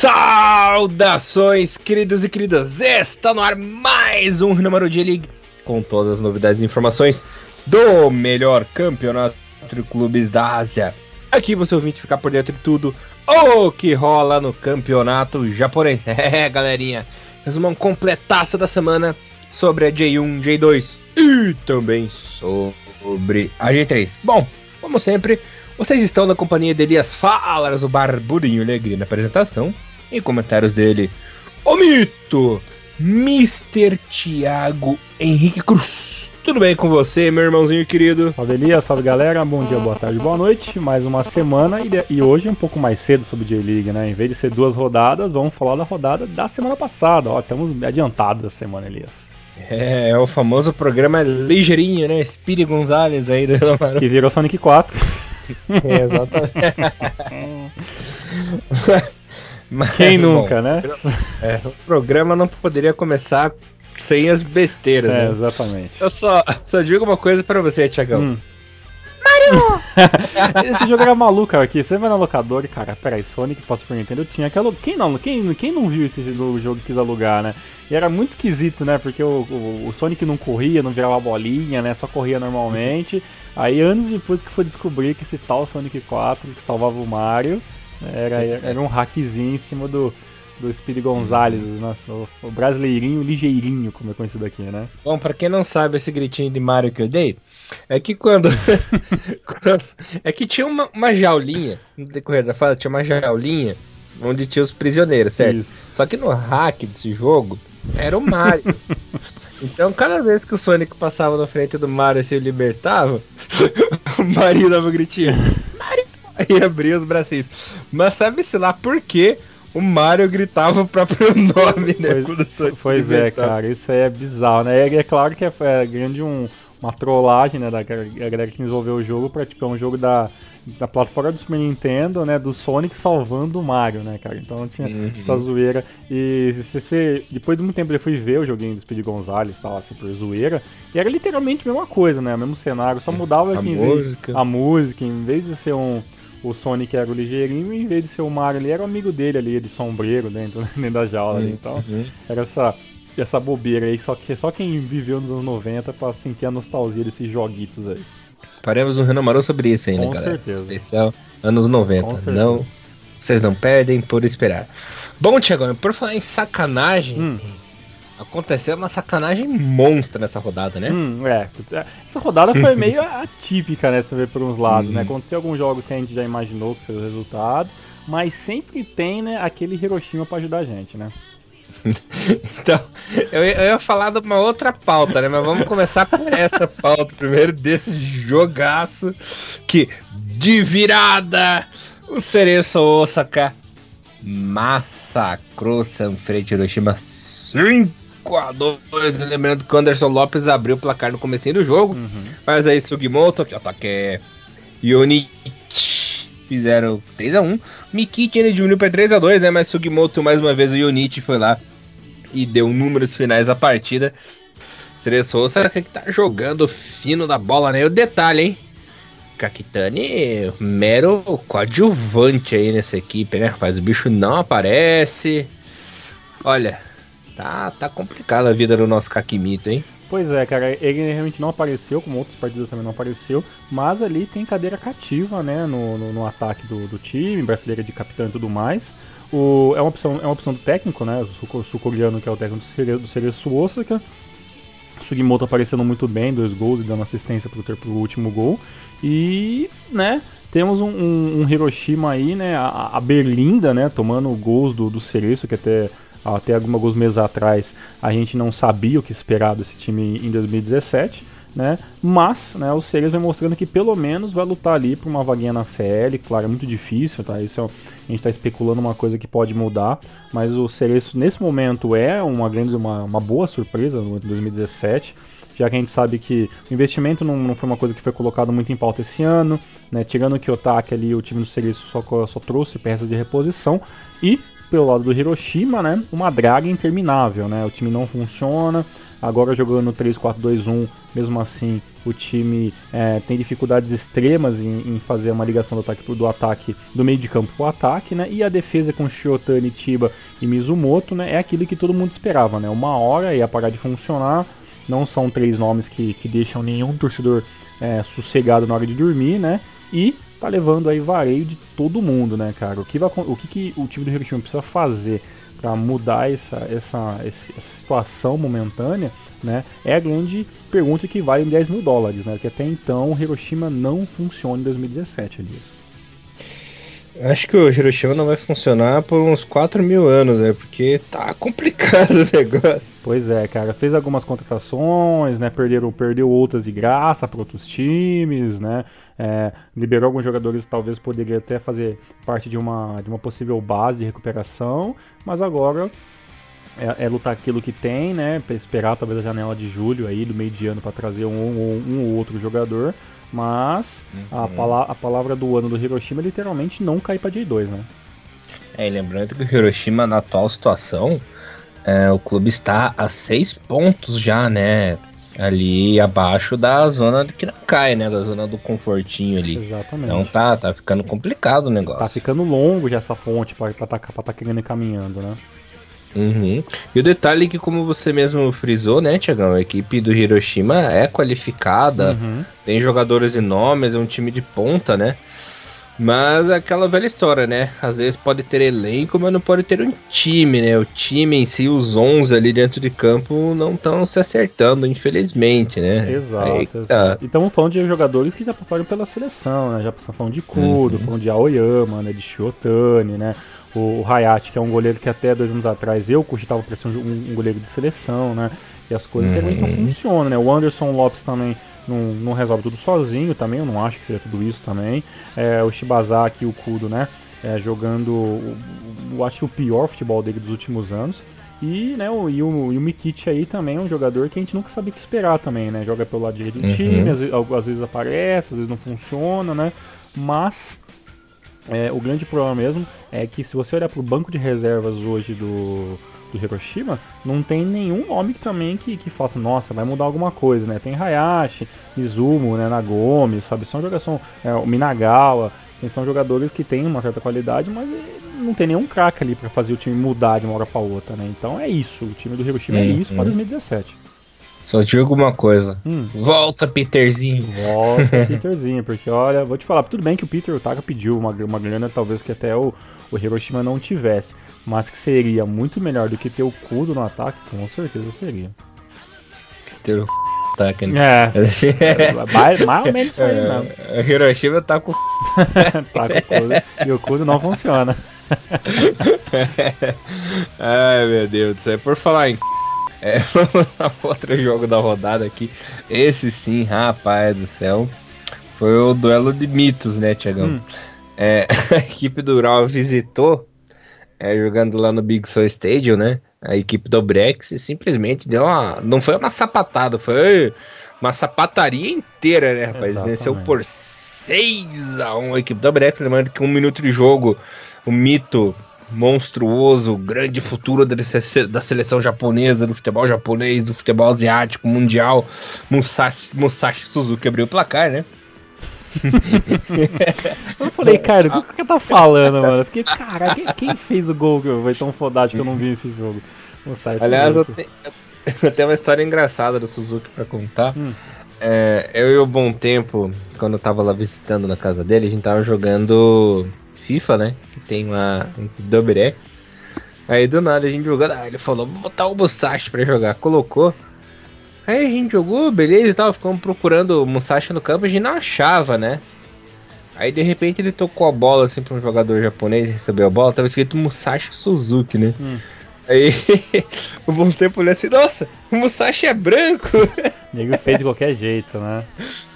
Saudações, queridos e queridas! Está no ar mais um de League com todas as novidades e informações do melhor campeonato de clubes da Ásia. Aqui você ouvinte ficar por dentro de tudo o que rola no campeonato japonês. É, galerinha, resumão completaço da semana sobre a J1, J2 e também sobre a J3. Bom, como sempre, vocês estão na companhia de Elias Falas, o Barbudinho Alegria na apresentação. E comentários dele, o mito, Mr. Thiago Henrique Cruz. Tudo bem com você, meu irmãozinho querido? Salve Elias, salve galera, bom dia, boa tarde, boa noite. Mais uma semana e, e hoje um pouco mais cedo sobre J-League, né? Em vez de ser duas rodadas, vamos falar da rodada da semana passada. Ó, estamos adiantados da semana, Elias. É, é o famoso programa ligeirinho, né? Speedy Gonzalez aí do Que virou Sonic 4. É, exatamente. Mas, Quem nunca, bom, né? É, o programa não poderia começar sem as besteiras, é, né? Exatamente. Eu só, só digo uma coisa para você, Tiagão. Hum. Mario! Esse jogo era maluco, cara. Aqui, você vai na locadora e, cara, peraí, Sonic para Super Nintendo tinha aquela. Quem não, quem, quem não viu esse jogo e quis alugar, né? E era muito esquisito, né? Porque o, o, o, Sonic não corria, não virava bolinha, né? Só corria normalmente. Aí, anos depois que foi descobrir que esse tal Sonic 4 que salvava o Mario era, era um hackzinho em cima do, do Speed Gonzalez, nossa, o, o, brasileirinho ligeirinho, como é conhecido aqui, né? Bom, pra quem não sabe esse gritinho de Mario que eu dei, é que quando. é que tinha uma, uma jaulinha, no decorrer da fase, tinha uma jaulinha onde tinha os prisioneiros, certo? Isso. Só que no hack desse jogo era o Mario. então, cada vez que o Sonic passava na frente do Mario e se libertava, o Mario dava um gritinho. Mario! e abria os bracinhos. Mas sabe-se lá por que o Mario gritava o próprio nome, né? Pois, pois é, cara, isso aí é bizarro, né? E é claro que é, é grande um, uma trollagem, né, da galera que desenvolveu o jogo, pra, tipo, é um jogo da, da plataforma do Super Nintendo, né, do Sonic salvando o Mario, né, cara? Então tinha uhum. essa zoeira. E se você, depois de muito tempo, ele foi ver o joguinho do Speed Gonzalez e tal, assim, por zoeira, e era literalmente a mesma coisa, né, o mesmo cenário, só mudava a música. Vez, a música, em vez de ser um o Sonic era o ligeirinho e em vez de ser o Mario ele era o amigo dele ali, de sombreiro dentro, dentro da jaula ali. Então, uhum. era essa, essa bobeira aí, só que só quem viveu nos anos 90 pra sentir a nostalgia desses joguitos aí. Faremos um Renomarão sobre isso ainda, Com galera. certeza. Especial anos 90. Não, vocês não perdem por esperar. Bom, Tiagão, por falar em sacanagem, hum. Aconteceu uma sacanagem monstra nessa rodada, né? Hum, é. Essa rodada foi meio atípica, né? Você vê por uns lados, né? Uhum. Aconteceu alguns jogos que a gente já imaginou que seriam os resultados, mas sempre tem, né, aquele Hiroshima para ajudar a gente, né? então, eu, eu, ia falar de uma outra pauta, né? Mas vamos começar por essa pauta primeiro, desse jogaço que, de virada, o Cereço Osaka massacrou Sanfrecce Hiroshima 5 5x2. Lembrando que o Anderson Lopes abriu o placar no começo do jogo. Uhum. Mas aí Sugimoto, que ataque e Yonichi fizeram 3x1. Mikichi ainda diminuiu para 3x2, né? Mas Sugimoto mais uma vez o Yonichi foi lá e deu números finais à partida. Seria Souza que tá jogando fino da bola, né? E o detalhe, hein? Kakitani, mero coadjuvante aí nessa equipe, né, rapaz? O bicho não aparece. Olha, Tá, tá complicada a vida do nosso Kakimito, hein? Pois é, cara, ele realmente não apareceu, como outros partidos também não apareceu, mas ali tem cadeira cativa, né, no, no, no ataque do, do, time, brasileira de capitão e tudo mais. O, é, uma opção, é uma opção do técnico, né, o sul-coreano que é o técnico do Cereço Osaka. Sugimoto aparecendo muito bem, dois gols e dando assistência pro, pro último gol. E, né, temos um, um, um Hiroshima aí, né, a, a, Berlinda, né, tomando gols do, do Cereço, que até até alguns meses atrás a gente não sabia o que esperar desse time em 2017, né? Mas, né, o Cerezo vem mostrando que pelo menos vai lutar ali por uma vaguinha na CL, claro, é muito difícil, tá? Isso é, a gente está especulando uma coisa que pode mudar, mas o Cerezo nesse momento é uma grande, uma, uma boa surpresa no 2017 já que a gente sabe que o investimento não, não foi uma coisa que foi colocado muito em pauta esse ano, né? Tirando o Kiyotaki ali, o time do Cereço só, só trouxe peças de reposição e pelo lado do Hiroshima, né, uma draga interminável, né? O time não funciona. Agora jogando no 3-4-2-1, mesmo assim, o time é, tem dificuldades extremas em, em, fazer uma ligação do ataque do ataque do meio de campo para o ataque, né? E a defesa com Shiotani, Tiba e Mizumoto, né? É aquilo que todo mundo esperava, né? Uma hora ia parar de funcionar. Não são três nomes que, que deixam nenhum torcedor é, sossegado na hora de dormir, né? E tá levando aí vareio de todo mundo, né, cara? O que, vai, o que, que o time do Hiroshima precisa fazer para mudar essa, essa, essa situação momentânea, né? É a grande pergunta que vale 10 mil dólares, né? Que até então o Hiroshima não funciona em 2017, Elias. Acho que o Hiroshima não vai funcionar por uns 4 mil anos, né? Porque tá complicado o negócio. Pois é, cara. Fez algumas contratações, né? Perderam, perdeu outras de graça para outros times, né? É, liberou alguns jogadores, talvez poderia até fazer parte de uma, de uma possível base de recuperação, mas agora é, é lutar aquilo que tem, né? Esperar talvez a janela de julho aí, do meio de ano, para trazer um, um, um ou outro jogador. Mas uhum. a, pala a palavra do ano do Hiroshima é literalmente não cair para J2, né? É, e lembrando que o Hiroshima, na atual situação, é, o clube está a seis pontos já, né? Ali abaixo da zona que não cai, né? Da zona do confortinho ali. Exatamente. Então tá, tá ficando complicado o negócio. Tá ficando longo já essa ponte pra estar tá, pra tá querendo ir caminhando, né? Uhum. E o detalhe é que, como você mesmo frisou, né, Tiagão? A equipe do Hiroshima é qualificada, uhum. tem jogadores enormes, é um time de ponta, né? Mas é aquela velha história, né? Às vezes pode ter elenco, mas não pode ter um time, né? O time em si, os 11 ali dentro de campo, não estão se acertando, infelizmente, né? Exato. Tá. E estamos falando de jogadores que já passaram pela seleção, né? Já passaram falando de Kudo, uhum. falando de Aoyama, né? De Shiotani, né? o Hayat, que é um goleiro que até dois anos atrás eu cogitava para ser um, um, goleiro de seleção, né? E as coisas uhum. não funcionam, né? O Anderson Lopes também não, não, resolve tudo sozinho também, eu não acho que seja tudo isso também. É, o Shibazaki e o Kudo, né? É, jogando, eu acho que o pior futebol dele dos últimos anos. E, né, o, e, o, e o Mikic aí também é um jogador que a gente nunca sabe o que esperar também, né? Joga pelo lado direito do uhum. time, às vezes, às vezes aparece, às vezes não funciona, né? Mas é, o grande problema mesmo é que se você olhar para o banco de reservas hoje do, do Hiroshima, não tem nenhum nome também que, que faça, nossa, vai mudar alguma coisa, né? Tem Hayashi, Izumo, né, Nagomi, sabe? São jogadores, são, é, o Minagawa, são jogadores que têm uma certa qualidade, mas não tem nenhum craque ali para fazer o time mudar de uma hora para outra, né? Então é isso, o time do Hiroshima é isso para 2017. Só digo uma coisa. Hum. Volta, Peterzinho. Volta, Peterzinho, porque olha, vou te falar, tudo bem que o Peter Otaka pediu uma, uma grana, talvez que até o, o Hiroshima não tivesse, mas que seria muito melhor do que ter o Kudo no ataque, com certeza seria. Ter o Otaka, né? É. mais, mais ou menos isso aí é. O Hiroshima tá com. tá com o Kudo, e o Kudo não funciona. Ai, meu Deus do céu. Por falar em é, vamos ao outro jogo da rodada aqui. Esse sim, rapaz do céu. Foi o duelo de mitos, né, Tiagão? Hum. É, a equipe do Ural visitou, é, jogando lá no Big Soul Stadium, né? A equipe do Brex simplesmente deu uma. Não foi uma sapatada, foi uma sapataria inteira, né, rapaz? Exatamente. Venceu por 6 a 1 a equipe do Brex. Lembrando que um minuto de jogo, o mito monstruoso, grande futuro da seleção japonesa, do futebol japonês, do futebol asiático, mundial, Musashi, Musashi Suzuki abriu o placar, né? Eu falei, cara, o que você tá falando, mano? Eu fiquei, cara, quem, quem, fez o gol que foi tão fodado que eu não vi esse jogo? Musashi Aliás, eu, te, eu tenho uma história engraçada do Suzuki pra contar. Hum. É, eu e o Bom Tempo, quando eu tava lá visitando na casa dele, a gente tava jogando FIFA, né? Que tem uma Double X. Aí do nada a gente jogando, ah, ele falou, vou botar o Musashi pra jogar. Colocou. Aí a gente jogou, beleza e tal, ficamos procurando o Musashi no campo, a gente não achava, né? Aí de repente ele tocou a bola assim pra um jogador japonês, recebeu a bola, tava escrito Musashi Suzuki, né? Hum. Aí o bom tempo olhou assim, nossa, o Musashi é branco. Nego fez de qualquer jeito, né?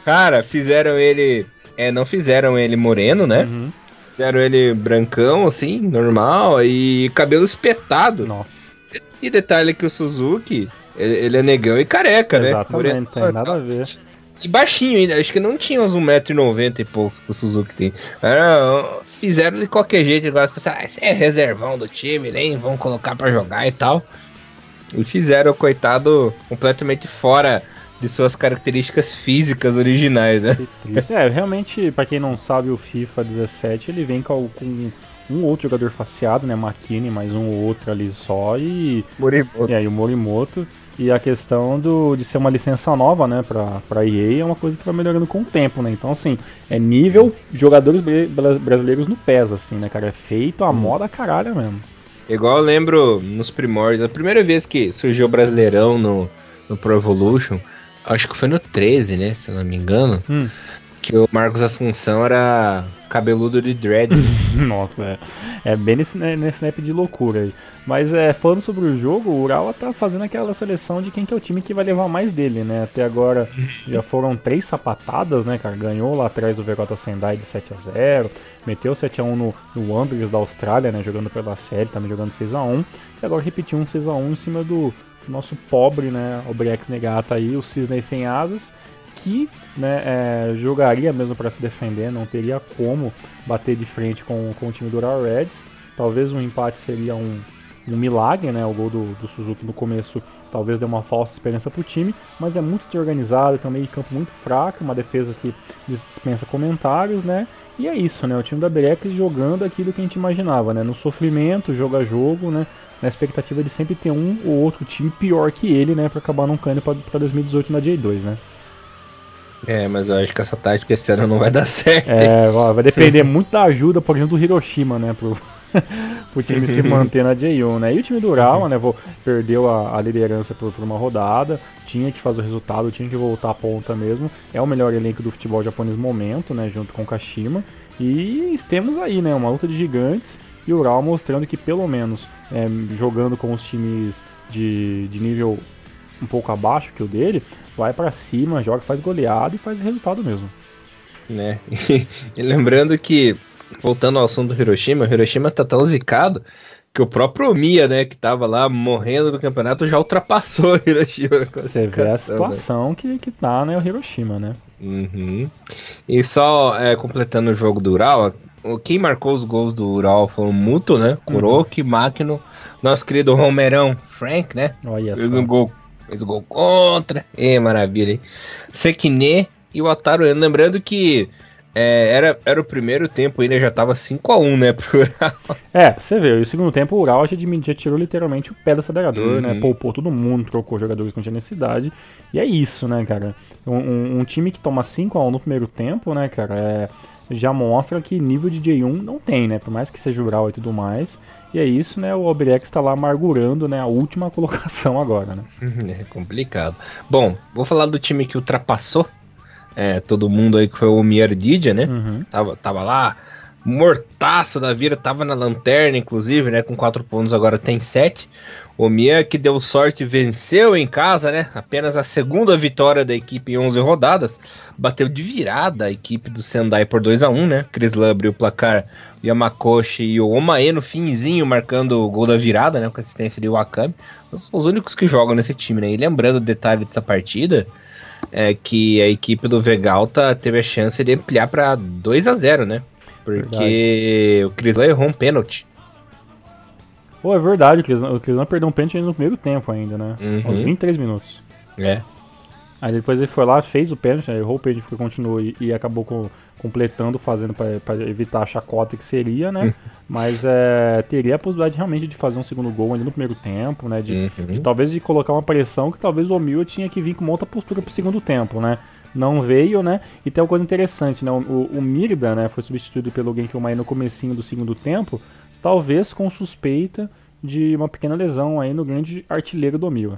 Cara, fizeram ele. É, não fizeram ele moreno, né? Uhum. Fizeram ele brancão, assim, normal, e cabelo espetado. Nossa. E detalhe que o Suzuki, ele, ele é negão e careca, Exatamente, né? Exatamente, tem nada a ver. E baixinho ainda, acho que não tinha uns 1,90m e poucos que o Suzuki tem. Era, fizeram de qualquer jeito, igual as pessoas, ah, esse é reservão do time, nem vão colocar para jogar e tal. E fizeram o coitado completamente fora de suas características físicas originais, né? É, realmente, para quem não sabe, o FIFA 17 ele vem com, com um outro jogador faceado, né? Makini, mais um ou outro ali só e. Morimoto. E aí o Morimoto. E a questão do, de ser uma licença nova, né, pra, pra EA é uma coisa que vai melhorando com o tempo, né? Então, assim, é nível jogadores brasileiros no PES, assim, né, cara? É feito a hum. moda caralho mesmo. Igual eu lembro nos primórdios, a primeira vez que surgiu o Brasileirão no, no Pro Evolution, acho que foi no 13, né, se eu não me engano, hum. que o Marcos Assunção era cabeludo de dread. Nossa, é, é bem nesse, né, nesse snap de loucura aí. Mas é, falando sobre o jogo, o Urawa tá fazendo aquela seleção de quem que é o time que vai levar mais dele, né? Até agora já foram três sapatadas, né, cara? Ganhou lá atrás do Vegota Sendai de 7 a 0 meteu 7 a 1 no, no Wanderers da Austrália, né? Jogando pela série, também jogando 6 a 1 E agora repetiu um 6 a 1 em cima do nosso pobre, né? O Brex Negata aí, o Cisne sem asas que né, é, jogaria mesmo para se defender, não teria como bater de frente com, com o time do Ural Reds. Talvez um empate seria um, um milagre, né? O gol do, do, Suzuki no começo talvez deu uma falsa esperança para o time, mas é muito desorganizado, tem um meio de campo muito fraco, uma defesa que dispensa comentários, né? E é isso, né? O time da Brex jogando aquilo que a gente imaginava, né? No sofrimento, jogo a jogo, né? Na expectativa de sempre ter um ou outro time pior que ele, né? Para acabar não caindo para 2018 na J2, né? É, mas eu acho que essa tática esse ano não vai dar certo. É, vai depender muito da ajuda, por exemplo, do Hiroshima, né? Pro, o time se manter na J1, né? E o time do Urawa, né? Perdeu a, a liderança por, por, uma rodada, tinha que fazer o resultado, tinha que voltar a ponta mesmo. É o melhor elenco do futebol japonês no momento, né? Junto com o Kashima. E temos aí, né? Uma luta de gigantes e o Urawa mostrando que pelo menos é, jogando com os times de, de nível um pouco abaixo que o dele, vai para cima, joga, faz goleado e faz resultado mesmo. Né? e lembrando que, voltando ao assunto do Hiroshima, o Hiroshima tá tão zicado que o próprio Mia, né, que tava lá morrendo do campeonato, já ultrapassou o Hiroshima. Você vê a né? situação né? que, que tá, né, o Hiroshima, né? Uhum. E só é, completando o jogo do Ural, quem marcou os gols do Ural foi o Muto, né? Kuroki, uhum. Máquino, nosso querido Romerão Frank, né? Olha Fez um gol Fez gol contra. E maravilha, hein? Sekine e o Ataru. Lembrando que é, era, era o primeiro tempo ainda, já tava 5x1, né, pro Ural. É, pra você ver, e o segundo tempo o Ural já, já tirou literalmente o pé do acelerador, né, uhum. né, poupou todo mundo, trocou jogadores com necessidade, e é isso, né, cara, um, um, um time que toma 5x1 no primeiro tempo, né, cara, é, já mostra que nível de J1 não tem, né, por mais que seja Ural e tudo mais, e é isso, né? O Albrecht está lá amargurando né, a última colocação agora, né? É complicado. Bom, vou falar do time que ultrapassou é, todo mundo aí, que foi o Mierdidia, né? Uhum. Tava, tava lá, mortaço da vida, tava na lanterna, inclusive, né? Com quatro pontos, agora tem sete. O Mia, que deu sorte, venceu em casa, né? Apenas a segunda vitória da equipe em 11 rodadas. Bateu de virada a equipe do Sendai por 2 a 1 né? Chris abriu o placar Yamakoshi e o Omae no finzinho marcando o gol da virada, né? Com assistência de Wakami. São os únicos que jogam nesse time, né? E lembrando o detalhe dessa partida, é que a equipe do Vegalta teve a chance de ampliar para 2 a 0 né? Porque verdade. o Crislan errou um pênalti. Pô, é verdade, o Crislan perdeu um pênalti no primeiro tempo ainda, né? Uhum. Aos 23 minutos. É. Aí depois ele foi lá, fez o pênalti, né? errou o pênalti, continuou e, e acabou com completando, fazendo para evitar a chacota que seria, né? Mas é, teria a possibilidade realmente de fazer um segundo gol ali no primeiro tempo, né? De, uhum. de talvez de colocar uma pressão que talvez o Omil tinha que vir com uma outra postura pro segundo tempo, né? Não veio, né? E tem uma coisa interessante, né? O, o Mirda, né? Foi substituído pelo Genki Omae no comecinho do segundo tempo, talvez com suspeita de uma pequena lesão aí no grande artilheiro do Omil.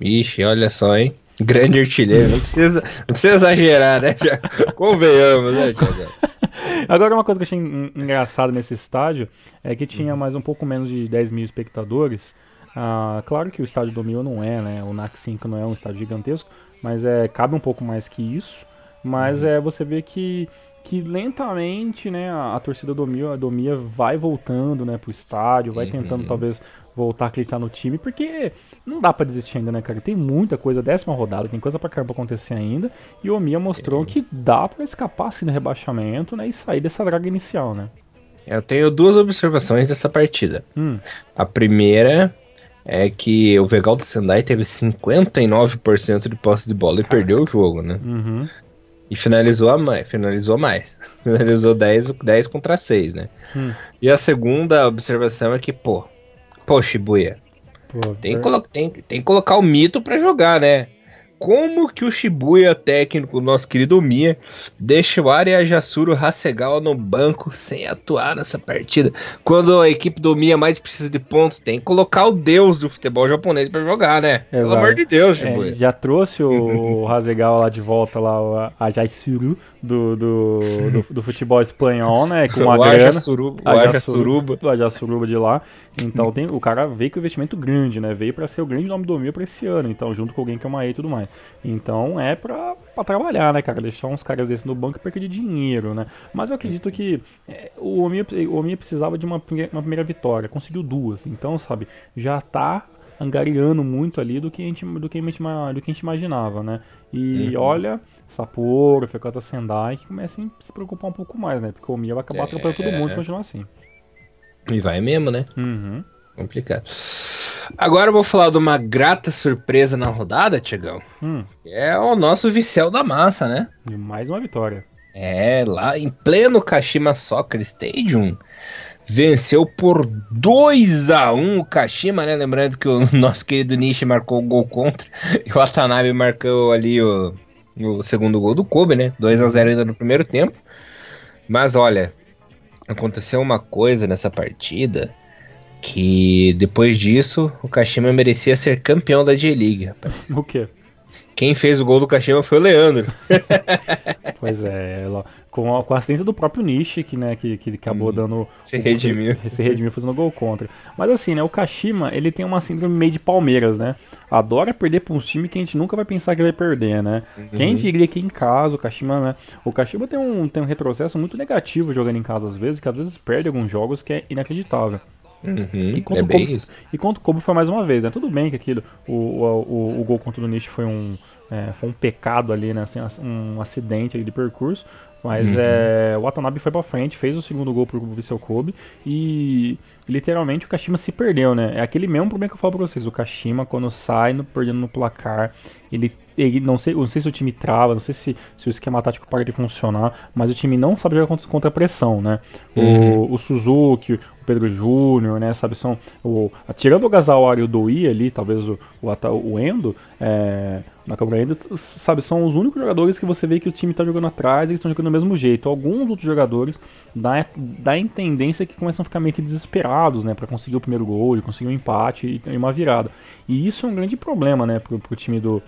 Ixi, olha só, hein? Grande artilheiro, não precisa, não precisa exagerar, né? Já, convenhamos, né, Thiago? Agora, uma coisa que eu achei engraçado nesse estádio é que tinha uhum. mais um pouco menos de 10 mil espectadores. Ah, claro que o estádio do Mil não é, né? O NAC 5 não é um estádio gigantesco, mas é, cabe um pouco mais que isso. Mas uhum. é, você vê que que lentamente, né, a, a torcida do Mia, do Mia vai voltando, né, pro estádio, vai tentando Uhum. talvez voltar a acreditar no time, porque não dá pra desistir ainda, né, cara? Tem muita coisa, décima rodada, tem coisa pra caramba acontecer ainda, e o Mia mostrou que dá pra escapar assim do rebaixamento, né, e sair dessa draga inicial, né? Eu tenho duas observações dessa partida. Hum, A primeira é que o Vegal do Sendai teve 59% de posse de bola e perdeu o jogo, né? uhum, E finalizou, a mais, finalizou mais. Finalizou 10, 10 contra 6, né? Hum. E a segunda observação é que, pô, pô, Shibuya, pô, tem que, colo- tem, tem que colocar o mito pra jogar, né? Como que o Shibuya, técnico, nosso querido Mia, deixa o Arya Yasuro Hasegawa no banco sem atuar nessa partida? Quando a equipe do Mia mais precisa de pontos, tem que colocar o deus do futebol japonês pra jogar, né? Pelo Exato. amor de Deus, É, Shibuya. já trouxe o, o Hasegawa lá de volta, lá, o- a Jaisuru do, do, do, do futebol espanhol, né? Com uma o grana. O A Aja Jassuruba. Suruba. A Jassuruba de lá. Então tem, o cara veio com investimento grande, né? Veio pra ser o grande nome do Mil pra esse ano. Então, junto com alguém que é uma E e tudo mais. Então é pra, pra trabalhar, né, cara? Deixar uns caras desses no banco e perca de dinheiro, né? Mas eu acredito que é, o Omia, o Omia precisava de uma, primeira- uma primeira vitória. Conseguiu duas. Então, sabe, já tá angariando muito ali do que a gente, do que a gente, do que a gente imaginava, né? E Uhum. olha, Sapporo, Fekata Sendai, que comecem a se preocupar um pouco mais, né? Porque o Omia vai acabar É. atropelando todo mundo se continuar assim. E vai mesmo, né? Uhum. Complicado. Agora eu vou falar de uma grata surpresa na rodada, Tiagão. Hum, É o nosso Vicel da Massa, né? e mais uma vitória. É, lá em pleno Kashima Soccer Stadium. Venceu por 2 a 1 o Kashima, né? Lembrando que o nosso querido Nishi marcou o gol contra e o Watanabe marcou ali o, o segundo gol do Kobe, né? 2 a 0 ainda no primeiro tempo. Mas olha, aconteceu uma coisa nessa partida que depois disso o Kashima merecia ser campeão da J-League, rapaz. O quê? Quem fez o gol do Kashima foi o Leandro. Pois é, com, a, com a assistência do próprio Nishi, que, né, que, que acabou dando. Se redimiu. Se redimiu fazendo gol contra. Mas assim, né, o Kashima, ele tem uma síndrome meio de Palmeiras, né? Adora perder pra uns times que a gente nunca vai pensar que vai perder, né? Quem diria que em casa o Kashima, né? O Kashima tem um, tem um retrocesso muito negativo jogando em casa às vezes, que às vezes perde alguns jogos que é inacreditável. Uhum, contra é o isso. E contra o foi mais uma vez, né? Tudo bem que aquilo, o, o, o, o gol contra o Nishi foi um, é, foi um pecado ali, né? Assim, um acidente ali de percurso. Mas é, o Watanabe foi pra frente, fez o segundo gol pro Vissel Kobe e literalmente o Kashima se perdeu, né? É aquele mesmo problema que eu falo pra vocês. O Kashima, quando sai no, perdendo no placar, ele, ele não, sei, não sei se o time trava, não sei se, se o esquema tático para de funcionar, mas o time não sabe jogar contra, contra a pressão, né? O, o Suzuki, o Pedro Júnior, né? Sabe, são. O, tirando o Gazawa e o Doi ali, talvez o, o, o Endo, é, Nakamura Endo, sabe, são os únicos jogadores que você vê que o time tá jogando atrás e estão jogando do mesmo jeito. Alguns outros jogadores dá, dá a tendência que começam a ficar meio que desesperados, né? Pra conseguir o primeiro gol, conseguir um empate e uma virada. E isso é um grande problema, né, pro, pro time do,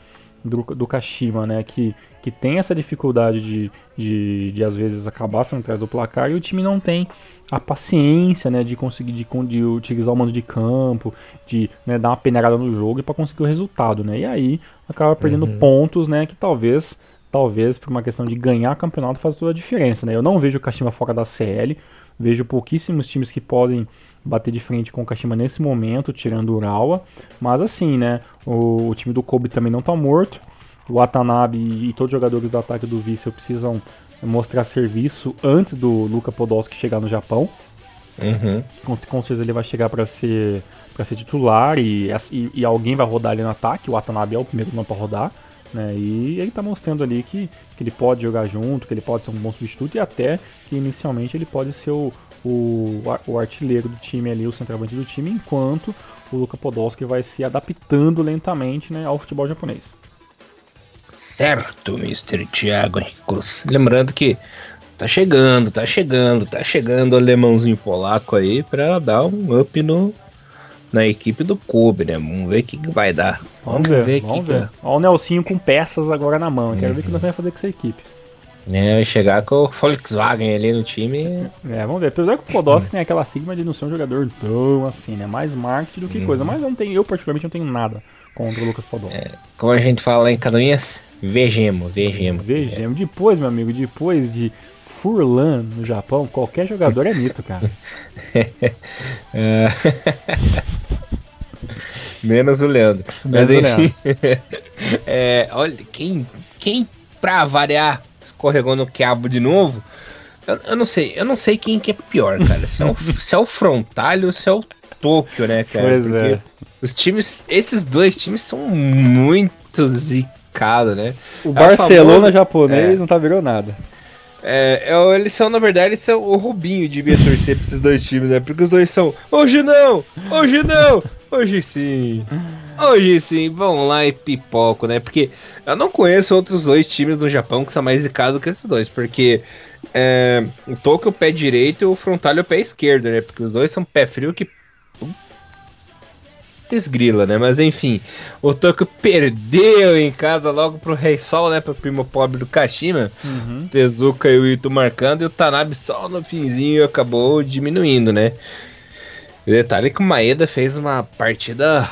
do, do Kashima, né? Que, que tem essa dificuldade de, de, de às vezes acabar sendo atrás do placar e o time não tem a paciência, né? De conseguir de, de utilizar o mando de campo, de né, dar uma peneirada no jogo para conseguir o resultado, né? E aí acaba perdendo pontos, né? Que talvez talvez por uma questão de ganhar campeonato faz toda a diferença, né? Eu não vejo o Kashima fora da CL, vejo pouquíssimos times que podem bater de frente com o Kashima nesse momento, tirando o Urawa, mas assim, né? O, o time do Kobe também não tá morto. O Watanabe e todos os jogadores do ataque do Vissel precisam mostrar serviço antes do Luka Podolski chegar no Japão. Uhum. Com, com certeza ele vai chegar para ser para ser titular e, e, e alguém vai rodar ali no ataque. O Watanabe é o primeiro nome para rodar. Né? E ele tá mostrando ali que, que ele pode jogar junto, que ele pode ser um bom substituto e até que inicialmente ele pode ser o, o, o artilheiro do time ali, o centroavante do time, enquanto o Luka Podolski vai se adaptando lentamente né, ao futebol japonês. Certo, Mr. Thiago Henrique Cruz. Lembrando que tá chegando, tá chegando, tá chegando o alemãozinho polaco aí pra dar um up no, na equipe do Kobe, né? Vamos ver o que, que vai dar. Vamos, ver, o vamos que ver. que Olha o Nelsinho com peças agora na mão. Quero ver o que nós vamos fazer com essa equipe. É, vai chegar com o Volkswagen ali no time. É, vamos ver. Apesar que o Podolski tem aquela sigma de não ser um jogador tão assim, né? Mais marketing do que coisa. Mas não tem, eu particularmente não tenho nada contra o Lucas Podolski. Como a gente fala em Canoinhas, vejamos, vejamos. Vejamos. Depois, meu amigo, depois de Furlan no Japão, qualquer jogador é mito, cara. é... Menos o Leandro. Menos Mas enfim. é, olha, quem, quem pra variar escorregou no quiabo de novo? Eu, eu, não sei, eu não sei quem que é pior, cara. Se é o, se é o Frontalho ou se é o Tóquio, né, cara? Pois Porque é. Os times, esses dois times são muito zicados, né? O Barcelona famoso, japonês é, não tá virando nada. É, é, eles são, na verdade, eles são o Rubinho de torcer pra esses dois times, né? Porque os dois são, hoje não, hoje não, hoje sim, hoje sim, vão lá e pipoco, né? Porque eu não conheço outros dois times no Japão que são mais zicados que esses dois, porque é, o Tokyo é pé direito e o Frontal é o pé esquerdo, né? Porque os dois são pé frio que desgrila, né? Mas enfim, o Tokyo perdeu em casa logo pro Rei Sol, né? Pro primo pobre do Kashima. Uhum. Tezuka e o Ito marcando, e o Tanabe só no finzinho acabou diminuindo, né? O detalhe é que o Maeda fez uma partida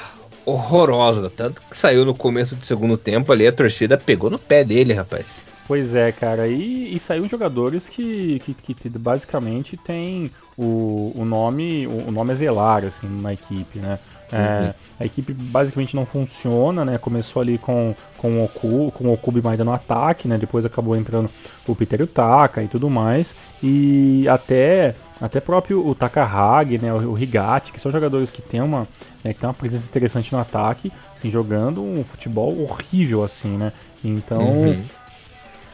horrorosa, tanto que saiu no começo do segundo tempo ali, a torcida pegou no pé dele, rapaz. Pois é, cara, e, e saiu jogadores que, que, que basicamente tem o, o nome o nome é zelar, assim, na equipe, né? É, uhum. A equipe basicamente não funciona, né? Começou ali com, com o Oku, com o Okubi mais no ataque, né? Depois acabou entrando o Peter Utaka e tudo mais. E até até próprio o Takahagi, né? O, o Higati, que são jogadores que têm uma, né, que tem uma presença interessante no ataque, assim, jogando um futebol horrível, assim, né? Então, uhum.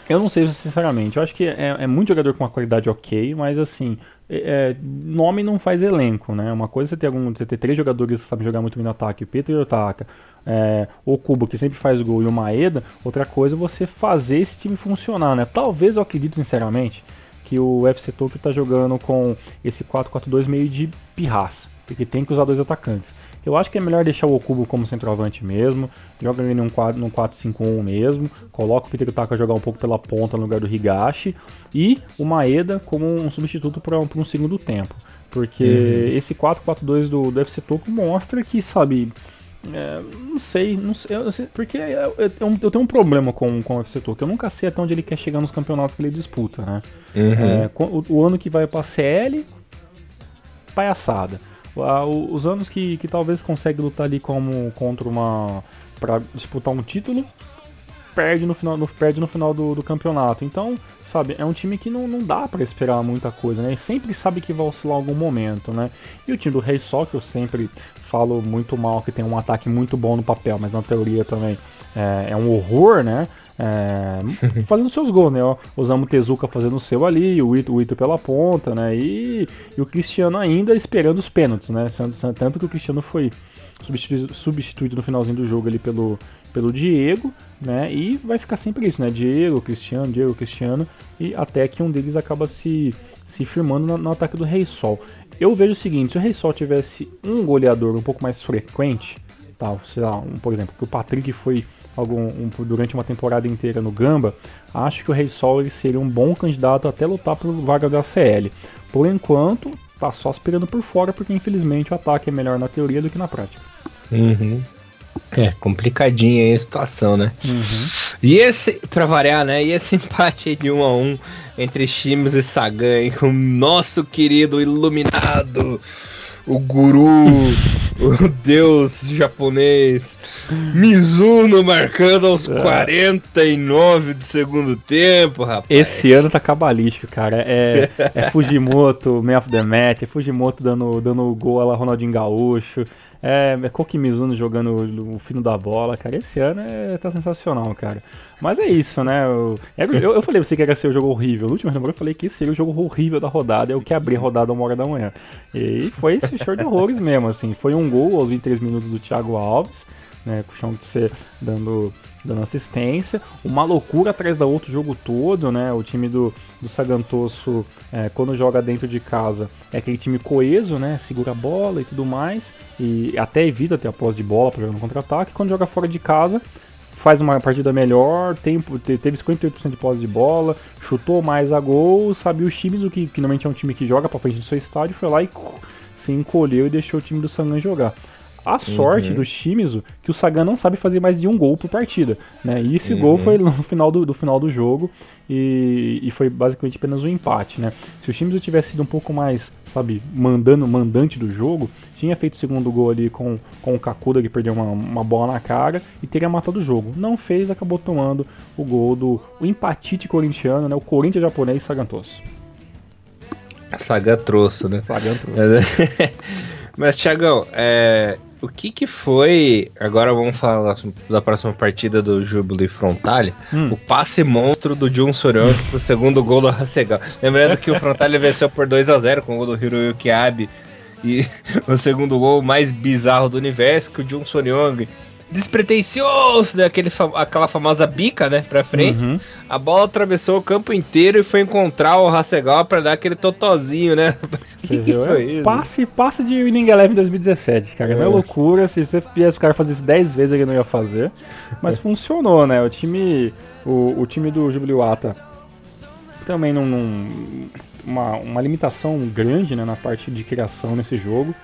eu não sei sinceramente. Eu acho que é, é muito jogador com uma qualidade ok, mas assim, é, é, nome não faz elenco, né? Uma coisa é você ter, algum, você ter três jogadores que sabem jogar muito bem no ataque, Peter Otaka, é, o Kubo, que sempre faz gol, e o Maeda, outra coisa é você fazer esse time funcionar, né? Talvez eu acredito sinceramente que o FC Tokyo tá jogando com esse 4-4-2 meio de pirraça, porque tem que usar dois atacantes. Eu acho que é melhor deixar o Okubo como centroavante mesmo, joga ele num 4-5-1 mesmo, coloca o Peter Taka jogar um pouco pela ponta no lugar do Higashi e o Maeda como um substituto para um segundo tempo. Porque uhum. esse 4-4-2 do, do FC Tokyo mostra que, sabe, é, não sei, não sei, eu, porque eu, eu, eu, tenho um problema com, com o FC Tokyo. Eu nunca sei até onde ele quer chegar nos campeonatos que ele disputa, né? Uhum. É, o, o, ano que vai pra CL, palhaçada os anos que, que talvez consegue lutar ali como contra uma para disputar um título perde no final, no, perde no final do, do, campeonato. Então, sabe, é um time que não, não dá para esperar muita coisa, né? E sempre sabe que vai oscilar algum momento, né? E o time do Rei Sol, que eu sempre falo muito mal, que tem um ataque muito bom no papel, mas na teoria também é, é um horror, né? É, fazendo seus gols, né? Usamos o Tezuka fazendo o seu ali, o Ito, o Ito pela ponta, né? E, e, o Cristiano ainda esperando os pênaltis, né? Tanto que o Cristiano foi substituído, substituído no finalzinho do jogo ali pelo, pelo Diego, né? E vai ficar sempre isso, né? Diego, Cristiano, Diego, Cristiano, e até que um deles acaba se, se firmando no, no ataque do Rei Sol. Eu vejo o seguinte, se o Rei Sol tivesse um goleador um pouco mais frequente, tal, sei lá, um, por exemplo, que o Patrick foi algum, um, durante uma temporada inteira no Gamba, acho que o Rei Sol ele seria um bom candidato até lutar por vaga da CL. Por enquanto, tá só esperando por fora, porque infelizmente o ataque é melhor na teoria do que na prática. Uhum. É, complicadinha aí a situação, né? Uhum. E esse, pra variar, né? E esse empate aí de 1 um a 1 um entre Shims e Sagan, com o nosso querido iluminado, o guru, o deus japonês, Mizuno marcando aos é. 49 do segundo tempo, rapaz. Esse ano tá cabalístico, cara. É, é Fujimoto, Man of the Match, é Fujimoto dando, dando gol lá Ronaldinho Gaúcho. É, é Koki Mizuno jogando o, fino da bola, cara. Esse ano é, tá sensacional, cara. Mas é isso, né? Eu, é, eu, eu falei pra você que ia ser o jogo horrível. No último eu falei que seria o jogo horrível da rodada. É o que abrir a rodada uma hora da manhã. E foi esse show de horrores mesmo, assim. Foi um gol aos 23 minutos do Thiago Alves né? Com o Chão de ser dando, dando assistência. Uma loucura atrás da outro jogo todo, né? O time do, do Sagantoso, é, quando joga dentro de casa, é aquele time coeso, né? Segura a bola e tudo mais. E até evita ter a posse de bola para jogar no contra-ataque. Quando joga fora de casa, faz uma partida melhor, tempo, teve 58% de posse de bola, chutou mais a gol, sabe os times, o que, que normalmente é um time que joga para frente do seu estádio, foi lá e se encolheu e deixou o time do Sangan jogar. A sorte uhum. do Shimizu que o Sagan não sabe fazer mais de um gol por partida, né? E esse uhum. gol foi no final do, do final do jogo e, e, foi basicamente apenas um empate, né? Se o Shimizu tivesse sido um pouco mais, sabe, mandando, mandante do jogo, tinha feito o segundo gol ali com, com o Kakuda que perdeu uma, uma bola na cara e teria matado o jogo. Não fez, acabou tomando o gol do o empatite corintiano, né? O Corinthians japonês Sagantoso. Sagan troço, né? Sagan troço. Mas, Thiagão, é, o que que foi. Agora vamos falar da próxima partida do Jubilee Frontale. Hum. O passe monstro do Jun Soryon pro segundo gol do Hasegal. Lembrando que o Frontale venceu por 2 a 0 com o gol do Hiroyuki Abe. E o segundo gol mais bizarro do universo, que o Jun Soryong despretensioso, daquele né? aquela famosa bica, né, pra frente. Uhum. A bola atravessou o campo inteiro e foi encontrar o Hasegal para dar aquele totozinho, né? que que foi é, isso? Passe, passe de Winning Eleven 2017, cara. É. Não é loucura. Se você viesse o cara fazer isso 10 vezes, ele não ia fazer. Mas funcionou, né? O time, o, o time do Jubiluata também não, não uma, uma limitação grande né, na parte de criação nesse jogo.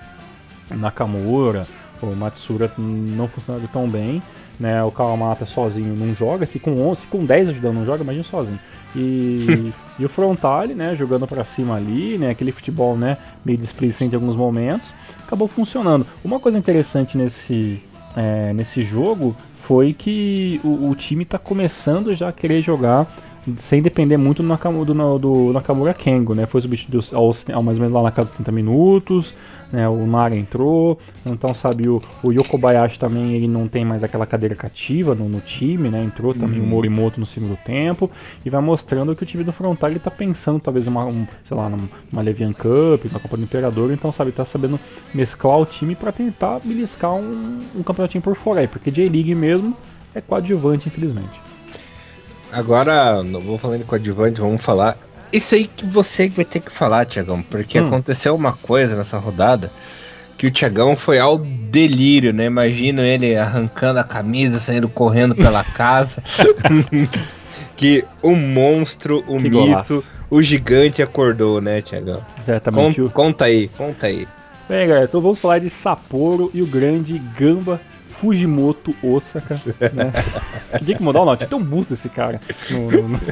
Nakamura, o Matsura não funcionando tão bem, né? O Kawamata sozinho não joga, se com 11, se com 10 ajudando não joga, imagina sozinho. E, e o Frontale, né, jogando para cima ali, né, aquele futebol, né, meio displicente em alguns momentos, acabou funcionando. Uma coisa interessante nesse, é, nesse jogo foi que o, o time está começando já a querer jogar sem depender muito do Nakamura, do, do Nakamura Kengo, né? Foi substituído aos, ao mais ou menos lá na casa dos 30 minutos, né? O Nara entrou, então sabe, o, o Yokobayashi também ele não tem mais aquela cadeira cativa no, no time, né? Entrou também uhum. o Morimoto no segundo tempo e vai mostrando que o time do Frontal ele tá pensando talvez uma, um, sei lá, numa Levian Cup, na Copa do Imperador, então sabe, tá sabendo mesclar o time para tentar beliscar um, um campeonatinho por fora aí, porque J-League mesmo é coadjuvante, infelizmente. Agora, não vou falando com adjuvante, vamos falar. Isso aí que você vai ter que falar, Tiagão, porque hum. aconteceu uma coisa nessa rodada que o Tiagão foi ao delírio, né? Imagino ele arrancando a camisa, saindo correndo pela casa. que o monstro, o que mito, golaço. o gigante acordou, né, Tiagão? Exatamente. Conta, conta aí, conta aí. Bem, galera, então vamos falar de Sapporo e o grande Gamba Fujimoto Osaka, né? Tinha que mudar o nome, tinha tão busto esse cara. No, no, no...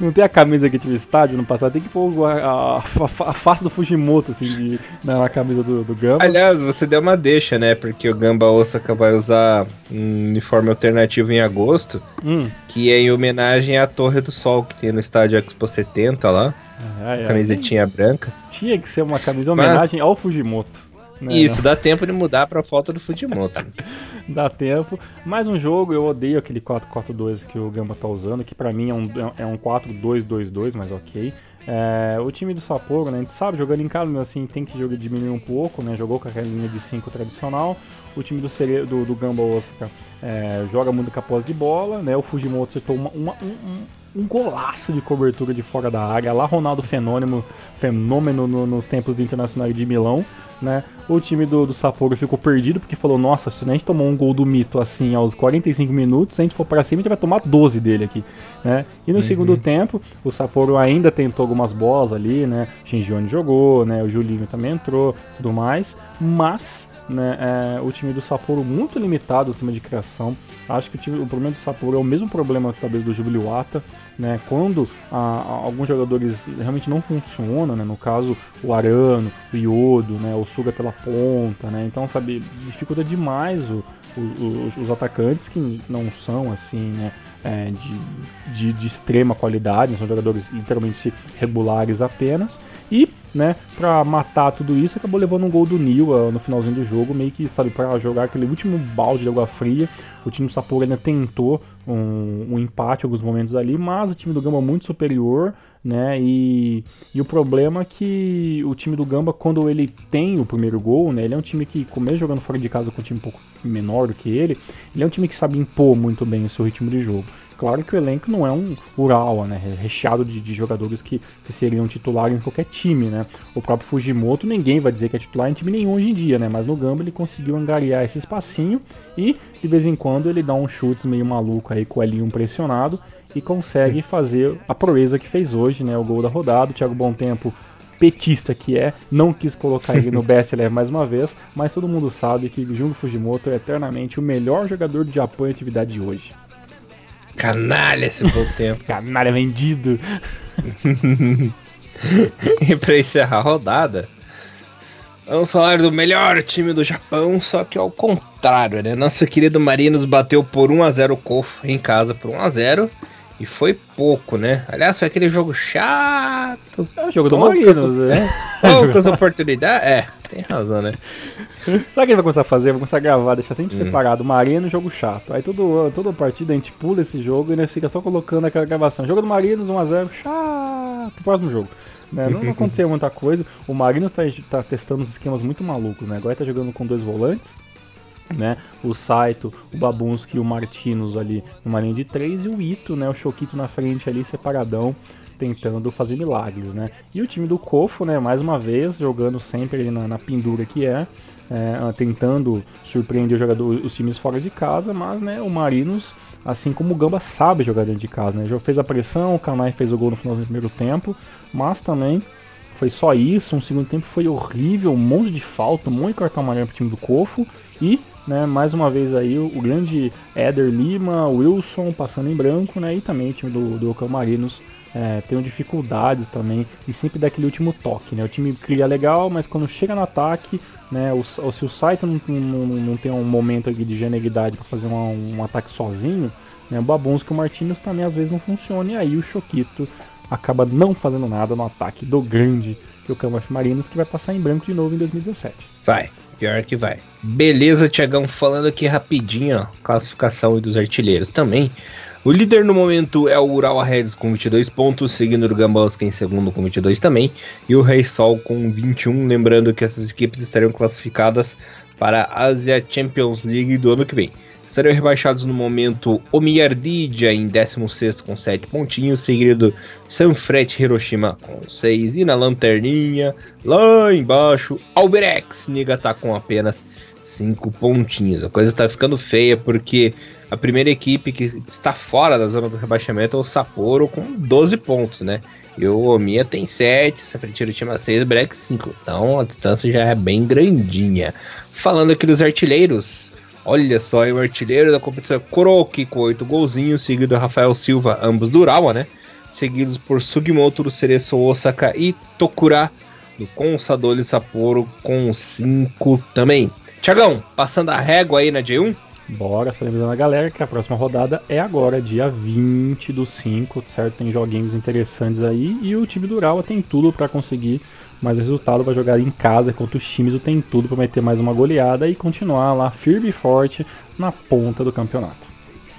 Não tem a camisa que tinha no estádio no passado, tem que pôr a, a, a face do Fujimoto, assim, de, na, camisa do, do, Gamba. Aliás, você deu uma deixa, né? Porque o Gamba Osaka vai usar um uniforme alternativo em agosto, hum. que é em homenagem à Torre do Sol que tem no estádio Expo 70 lá. Ah, é, camisetinha branca. Tinha que ser uma camisa em homenagem Mas... ao Fujimoto. Né, Isso, não. dá tempo de mudar pra falta do Fujimoto. dá tempo. Mais um jogo, eu odeio aquele 4-4-2 que o Gamba tá usando, que pra mim é um, é um 4-2-2-2, mas ok. É, o time do Sapporo, né, a gente sabe, jogando em casa, mas assim, tem que jogar, diminuir um pouco, né, jogou com aquela linha de 5 tradicional. O time do, Sere, do, do Gamba Osaka é, joga muito com a posse de bola, né, o Fujimoto acertou uma, uma, um, um, golaço de cobertura de fora da área, lá Ronaldo Fenômeno, fenômeno no, nos tempos internacionais de Milão né? O time do, do Sapporo ficou perdido porque falou: Nossa, se a gente tomou um gol do Mito assim aos 45 minutos, se a gente for para cima, a gente vai tomar 12 dele aqui, né? E no uhum. segundo tempo, o Sapporo ainda tentou algumas bolas ali, né? Shinjione jogou, né? O Julinho também entrou, tudo mais, mas né, é, o time do Sapporo muito limitado sistema de criação. Acho que o, time, o problema do Sapporo é o mesmo problema talvez do Jubiluata, né? Quando alguns jogadores realmente não funcionam, né? No caso o Arano, o Iodo, né? O Suga pela ponta, né? Então sabe dificulta demais o, o, os atacantes que não são assim, né? É, de, de, de, extrema qualidade, são jogadores literalmente regulares apenas. E né, pra matar tudo isso, acabou levando um gol do Nil uh, no finalzinho do jogo, meio que, sabe, para jogar aquele último balde de água fria. O time do Sapporo ainda tentou um, um, empate em alguns momentos ali, mas o time do Gamba é muito superior, né, e, e o problema é que o time do Gamba, quando ele tem o primeiro gol, né, ele é um time que, começa jogando fora de casa com um time um pouco menor do que ele, ele é um time que sabe impor muito bem o seu ritmo de jogo. Claro que o elenco não é um Urawa, né? Recheado de, de jogadores que, que, seriam titulares em qualquer time, né? O próprio Fujimoto, ninguém vai dizer que é titular em time nenhum hoje em dia, né? Mas no Gamba ele conseguiu angariar esse espacinho e de vez em quando ele dá um chutes meio maluco aí com o L1 pressionado e consegue fazer a proeza que fez hoje, né? O gol da rodada. O Thiago Bom Tempo petista que é, não quis colocar ele no best eleven mais uma vez, mas todo mundo sabe que Jungo Fujimoto é eternamente o melhor jogador de Japão em atividade de hoje. Canalha esse bom tempo. Canalha vendido. e pra encerrar a rodada, vamos falar do melhor time do Japão, só que ao contrário, né? Nosso querido Marinos bateu por 1x0 o Kofu em casa por 1x0. E foi pouco, né? Aliás, foi aquele jogo chato. É o jogo do Marinos, né? Poucas oportunidades. É, tem razão, né? Sabe o que ele vai começar a fazer? Vai começar a gravar, deixar sempre hum. separado Marinos e jogo chato. Aí todo, toda partida a gente pula esse jogo e né, fica só colocando aquela gravação. Jogo do Marinos, 1x0, chato. Próximo jogo. Né? Não, não aconteceu muita coisa. O Marinos tá, tá testando uns esquemas muito malucos, né? Agora tá jogando com dois volantes né? O Saito, o Babunski e o Martinos ali numa linha de três e o Ito, né? O Choquito na frente ali separadão tentando fazer milagres, né? E o time do Kofo, né? Mais uma vez jogando sempre ali na, na pendura que é, é, tentando surpreender o jogador, os times fora de casa, mas né? O Marinos, assim como o Gamba sabe jogar dentro de casa, né? Já fez a pressão, o Kanai fez o gol no final do primeiro tempo, mas também foi só isso. Um segundo tempo foi horrível, um monte de falta, um monte de cartão amarelo pro time do Kofo e né? Mais uma vez aí o, o grande Éder Lima, Wilson passando em branco, né? E também o time do, do Ocamarinos é, tem dificuldades também e sempre dá aquele último toque, né? O time cria legal, mas quando chega no ataque, né? O, se o Saito não, não, não tem um momento de genialidade para fazer uma, um ataque sozinho, né? O Babunski e o Martins também às vezes não funciona e aí o Choquito acaba não fazendo nada no ataque do grande Yokohama Marinos que vai passar em branco de novo em 2017. Vai. Pior que vai. Beleza, Tiagão, falando aqui rapidinho, ó, classificação dos artilheiros também. O líder no momento é o Ural Reds com 22 pontos, seguindo o Gambowski em segundo com 22 também, e o Rei Sol com 21. Lembrando que essas equipes estariam classificadas para a Asia Champions League do ano que vem. Serão rebaixados no momento Omiyardija em 16 com 7 pontinhos, seguido Sanfrecce Hiroshima com 6 e na lanterninha, lá embaixo, Alberex Niigata com apenas 5 pontinhos. A coisa está ficando feia porque a primeira equipe que está fora da zona do rebaixamento é o Sapporo com 12 pontos, né? E o Omiya tem 7, Sanfrecce Hiroshima 6, Brex 5. Então a distância já é bem grandinha. Falando aqui dos artilheiros, Olha só, o artilheiro da competição Kuroki com 8 golzinhos, seguido Rafael Silva, ambos do Urawa, né? Seguidos por Sugimoto do Cereço Osaka e Tokura do Consadole Sapporo com 5 também. Tiagão, passando a régua aí na J1? Bora, só lembrando a galera que a próxima rodada é agora, dia 20 do 5, certo? Tem joguinhos interessantes aí e o time do Urawa tem tudo para conseguir mas o resultado vai jogar em casa contra os times do Tem Tudo para meter mais uma goleada e continuar lá firme e forte na ponta do campeonato.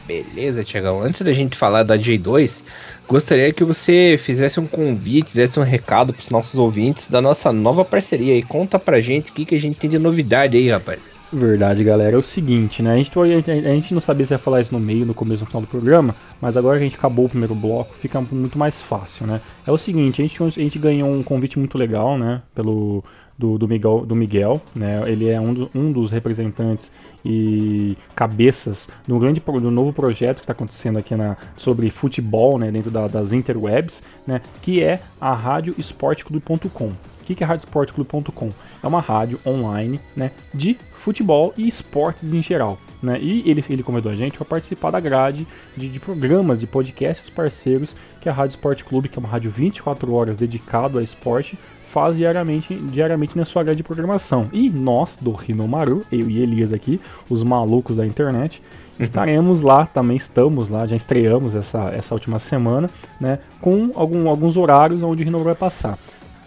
Beleza, Tiagão. Antes da gente falar da J2, gostaria que você fizesse um convite, desse um recado para os nossos ouvintes da nossa nova parceria e conta pra gente o que, que a gente tem de novidade aí, rapaz. Verdade, galera. É o seguinte, né? A gente, a gente não sabia se ia falar isso no meio, no começo, no final do programa, mas agora que a gente acabou o primeiro bloco, fica muito mais fácil, né? É o seguinte, a gente, a gente ganhou um convite muito legal, né? Pelo do, do, Miguel, do Miguel, né? Ele é um, do, um dos representantes e cabeças do grande do novo projeto que está acontecendo aqui na, sobre futebol, né? Dentro da, das interwebs, né? Que é a radioesporteclube.com. Que, que é radioesporteclube.com? É uma rádio online, né? De futebol e esportes em geral. Né? E ele, ele convidou a gente para participar da grade de, de, programas, de podcasts parceiros que a Rádio Esporte Clube, que é uma rádio 24 horas dedicado a esporte, faz diariamente, diariamente na sua grade de programação. E nós, do Rinomaru, eu e Elias aqui, os malucos da internet, uhum. estaremos lá, também estamos lá, já estreamos essa, essa última semana, né, com algum, alguns horários onde o Rinomaru vai passar.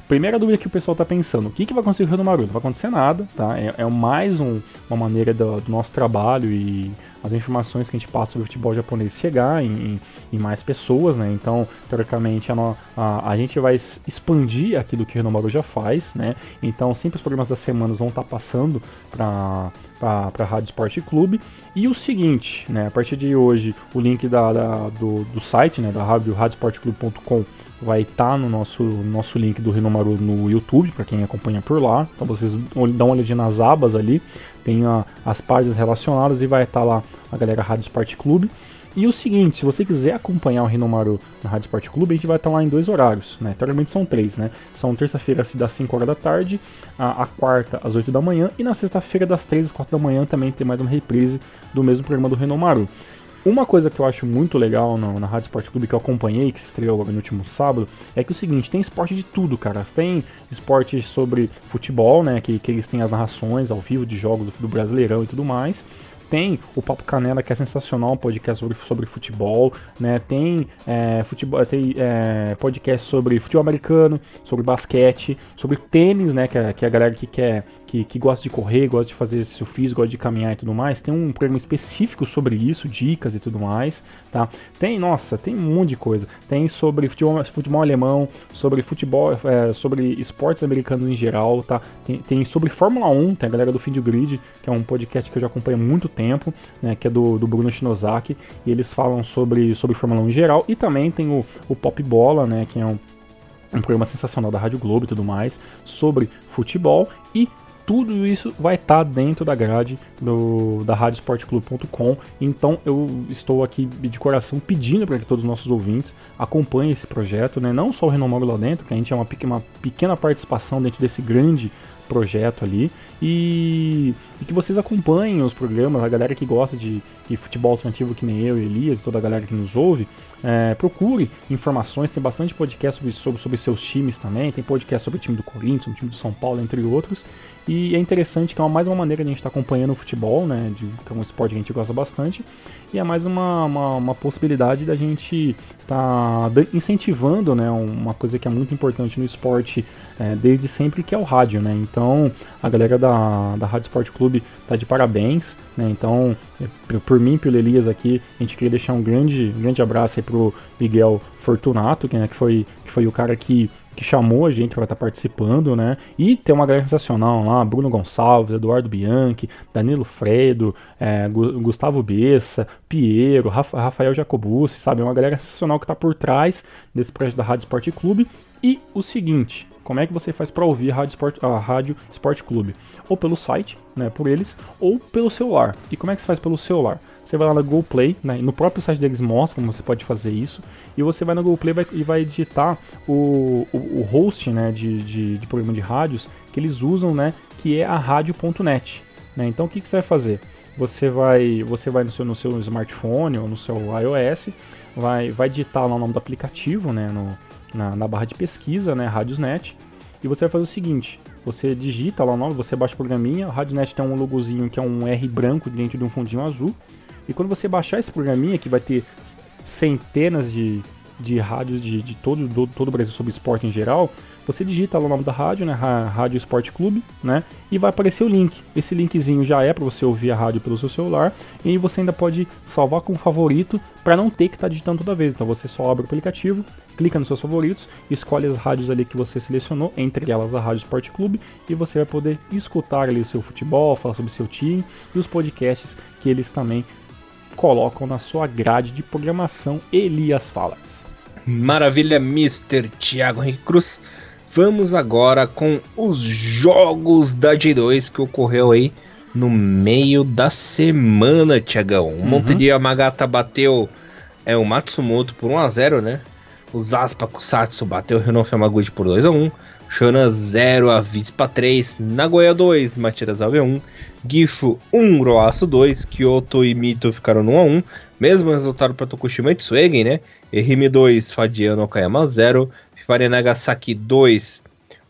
Primeira dúvida que o pessoal está pensando, o que, que vai acontecer com o Renomaru? Não vai acontecer nada, tá? É, é mais um, uma maneira do, do, nosso trabalho e as informações que a gente passa sobre o futebol japonês chegar em, em mais pessoas, né? Então, teoricamente, a, a, a, gente vai expandir aquilo que o Renomaru já faz, né? Então, sempre os programas das semanas vão estar tá passando para para a Rádio Esporte Clube. E o seguinte, né, a partir de hoje, o link da, da do, do site, né, da rádio radiosportclube.com vai estar tá no nosso, nosso link do Rinomaru no YouTube, para quem acompanha por lá. Então vocês dão uma olhadinha nas abas ali, tem a, as páginas relacionadas e vai estar tá lá a galera Rádio Esporte Clube. E o seguinte, se você quiser acompanhar o Renomaru na Rádio Esporte Clube, a gente vai estar lá em dois horários, né? Teoricamente são três, né? São terça-feira das 5 horas da tarde, a, a, quarta às 8 da manhã e na sexta-feira das 3 às 4 da manhã também tem mais uma reprise do mesmo programa do Renomaru. Uma coisa que eu acho muito legal no, na Rádio Esporte Clube que eu acompanhei, que se estreou no último sábado, é que é o seguinte, tem esporte de tudo, cara. Tem esporte sobre futebol, né? Que, que eles têm as narrações ao vivo de jogos do, do Brasileirão e tudo mais tem o Papo Canela, que é sensacional, um podcast sobre, sobre futebol, né? Tem, é, futebol, tem é, podcast sobre futebol americano, sobre basquete, sobre tênis, né? Que é, que é a galera que quer que, que gosta de correr, gosta de fazer exercício físico, gosta de caminhar e tudo mais, tem um programa específico sobre isso, dicas e tudo mais, tá? Tem, nossa, tem um monte de coisa. Tem sobre futebol, futebol alemão, sobre futebol, é, sobre esportes americanos em geral, tá? Tem, tem, sobre Fórmula 1, tem a galera do Fim de Grid, que é um podcast que eu já acompanho há muito tempo, né? Que é do, do Bruno Shinozaki, e eles falam sobre, sobre Fórmula 1 em geral, e também tem o, o Pop Bola, né? Que é um um programa sensacional da Rádio Globo e tudo mais, sobre futebol e tudo isso vai estar tá dentro da grade do, da radiosportclub.com. Então eu estou aqui de coração pedindo para que todos os nossos ouvintes acompanhem esse projeto, né? não só o Renomóvel lá dentro, que a gente é uma, uma pequena participação dentro desse grande projeto ali, e, e, que vocês acompanhem os programas, a galera que gosta de, de, futebol alternativo que nem eu Elias, e toda a galera que nos ouve, é, procure informações, tem bastante podcast sobre, sobre, sobre seus times também, tem podcast sobre o time do Corinthians, o time do São Paulo, entre outros, e é interessante que é mais uma maneira de a gente estar tá acompanhando o futebol, né? De, que é um esporte que a gente gosta bastante. E é mais uma, uma, uma possibilidade da gente estar tá incentivando, né? Uma coisa que é muito importante no esporte é, desde sempre, que é o rádio, né? Então, a galera da, da Rádio Esporte Clube tá de parabéns, né? Então, é, por mim e pelo Elias aqui, a gente queria deixar um grande, um grande abraço aí pro Miguel Fortunato, que, né, que, foi, que foi o cara que que chamou a gente para estar tá participando, né? E tem uma galera sensacional lá, Bruno Gonçalves, Eduardo Bianchi, Danilo Fredo, é, Gustavo Bessa, Piero, Rafael Jacobucci, sabe? É uma galera sensacional que está por trás desse projeto da Rádio Esporte Clube. E o seguinte, como é que você faz para ouvir a Rádio, Sport, a Rádio Esporte Clube? Ou pelo site, né, por eles, ou pelo celular. E como é que você faz pelo celular? Você vai lá na GoPlay, né? no próprio site deles mostra como você pode fazer isso. E você vai na GoPlay vai, e vai digitar o, o, o host né, de, de, de, programa de rádios que eles usam, né? Que é a rádio.net. Né? Então o que, que você vai fazer? Você vai, você vai no seu, no seu smartphone ou no seu iOS, vai, vai digitar lá o nome do aplicativo, né? No, na, na barra de pesquisa, né? Radiosnet. E você vai fazer o seguinte: você digita lá o nome, você baixa o programinha, o Radionet tem um logozinho que é um R branco dentro de um fundinho azul. E quando você baixar esse programinha, que vai ter centenas de, de rádios de, de todo, do, todo o Brasil sobre esporte em geral, você digita lá o nome da rádio, né? Rádio Esporte Clube, né? E vai aparecer o link. Esse linkzinho já é para você ouvir a rádio pelo seu celular. E você ainda pode salvar como favorito para não ter que estar tá digitando toda vez. Então você só abre o aplicativo, clica nos seus favoritos, escolhe as rádios ali que você selecionou, entre elas a Rádio Esporte Clube, e você vai poder escutar ali o seu futebol, falar sobre o seu time e os podcasts que eles também colocam na sua grade de programação Elias Falas. Maravilha, Mr. Thiago Henrique Cruz. Vamos agora com os jogos da J2 que ocorreu aí no meio da semana, Tiagão. O uhum. Montedia Yamagata bateu é, o Matsumoto por 1x0, né? O Zaspa Kusatsu bateu o Renan Yamaguchi por 2x1. Shana 0, a Vispa 3, Nagoya 2, Matias Alve 1, Gifu 1, Roaço 2, Kyoto e Mito ficaram no 1x1, mesmo resultado para Tokushima e Tsuegen, né? Ehime 2, Fadiano Okayama 0, Fifari Nagasaki 2,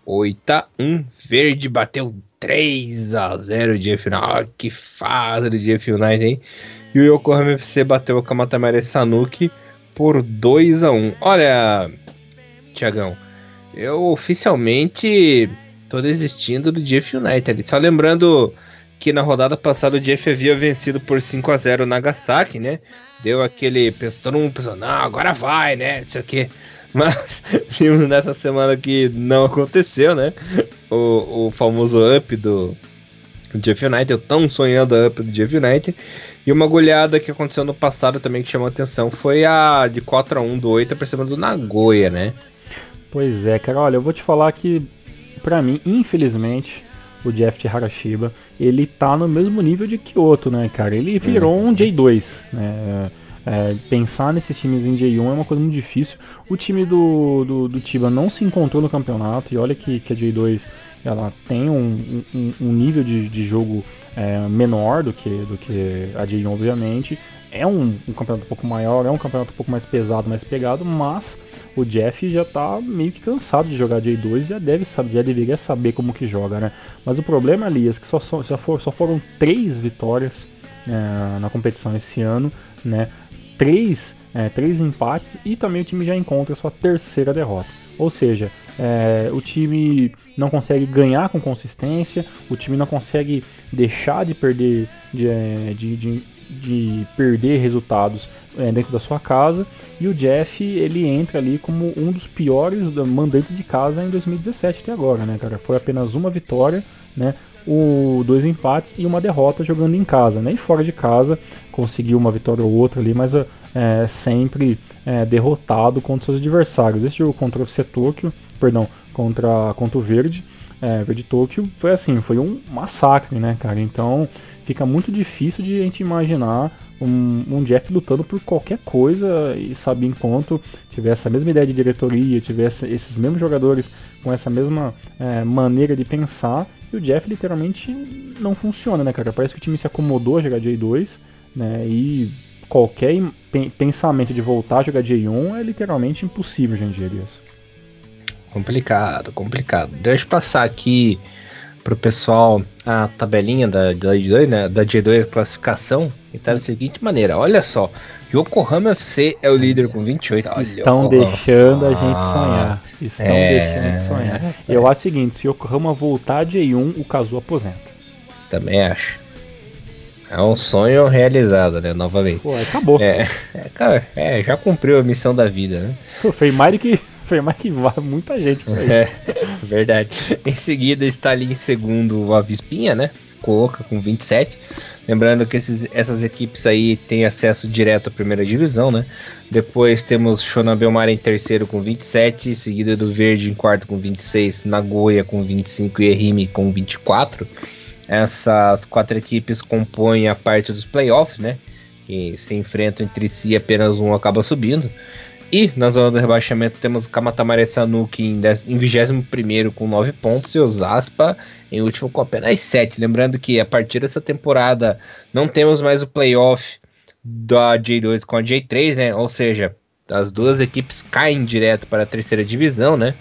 8x1, Verde bateu 3x0 dia final, que fase do dia final, hein? E o Yokohama FC bateu o Kamatamare Sanuki por 2x1. Olha, Tiagão, eu oficialmente tô desistindo do Jeff United. Só lembrando que na rodada passada o Jeff havia vencido por 5 a 0 Nagasaki, né? Deu aquele. Todo mundo pensou, não, agora vai, né? Não sei o que. Mas vimos nessa semana que não aconteceu, né? O, o famoso up do Jeff United, o tão sonhando up do Jeff United. E uma goleada que aconteceu no passado também que chamou atenção foi a de 4 a 1 do 8 pra cima do Nagoya, né? Pois é, cara, olha, eu vou te falar que, pra mim, infelizmente, o Jeff Harashiba, ele tá no mesmo nível de Kyoto, né, cara? Ele virou um J2, né? É, pensar nesses times em J1 é uma coisa muito difícil. O time do, do, do Tiba não se encontrou no campeonato e olha que, que a J2 ela tem um, um, um nível de, de jogo é, menor do que, do que a J1, obviamente. É um, um, campeonato um pouco maior, é um campeonato um pouco mais pesado, mais pegado, mas o Jeff já tá meio que cansado de jogar J2 já deve saber, já deveria saber como que joga, né? Mas o problema ali é que só, só, só, for, só foram três vitórias é, na competição esse ano, né? Três, é, três empates e também o time já encontra sua terceira derrota. Ou seja, é, o time não consegue ganhar com consistência, o time não consegue deixar de perder, de, é, de, de, de perder resultados é, dentro da sua casa. E o Jeff ele entra ali como um dos piores mandantes de casa em 2017 até agora, né, cara? Foi apenas uma vitória, né? O, dois empates e uma derrota jogando em casa, né? E fora de casa conseguiu uma vitória ou outra ali, mas é, sempre é, derrotado contra seus adversários. Esse jogo contra o Tokyo, perdão, contra, contra o Verde, é, Verde Tokyo, foi assim, foi um massacre, né, cara? Então fica muito difícil de a gente imaginar um, um Jeff lutando por qualquer coisa e sabe enquanto tivesse a mesma ideia de diretoria, tivesse esses mesmos jogadores com essa mesma é, maneira de pensar, e o Jeff literalmente não funciona, né, cara? Parece que o time se acomodou a jogar J2, né? E qualquer pensamento de voltar a jogar J1 é literalmente impossível dia, Elias. Complicado, complicado. Deixa eu passar aqui pro pessoal a tabelinha da, da J2, né? Da J2 classificação. E tá da seguinte maneira: olha só. Yokohama FC é o líder com 28. Olha, Estão deixando a gente sonhar. Estão é... deixando a gente sonhar. Eu acho o seguinte: se Yokohama voltar de E1, o Kazu aposenta. Também acho. É um sonho realizado, né? Novamente. Pô, acabou. É, é, cara, é, já cumpriu a missão da vida, né? Pô, foi mais do que mais que muita gente por aí. É, verdade. Em seguida está ali em segundo a Vispinha, né? Coloca com 27. Lembrando que esses, essas equipes aí têm acesso direto à primeira divisão, né? Depois temos Shonabelmar em terceiro com 27, seguida do Verde em quarto com 26, Nagoya com 25 e Erime com 24. Essas quatro equipes compõem a parte dos playoffs, né? Que se enfrentam entre si apenas um acaba subindo. E na zona do rebaixamento temos o Kamatamare Sanuki em, em 21 com 9 pontos e o Zaspa em último com apenas 7. Lembrando que a partir dessa temporada não temos mais o playoff da J2 com a J3, né? Ou seja, as duas equipes caem direto para a terceira divisão, né?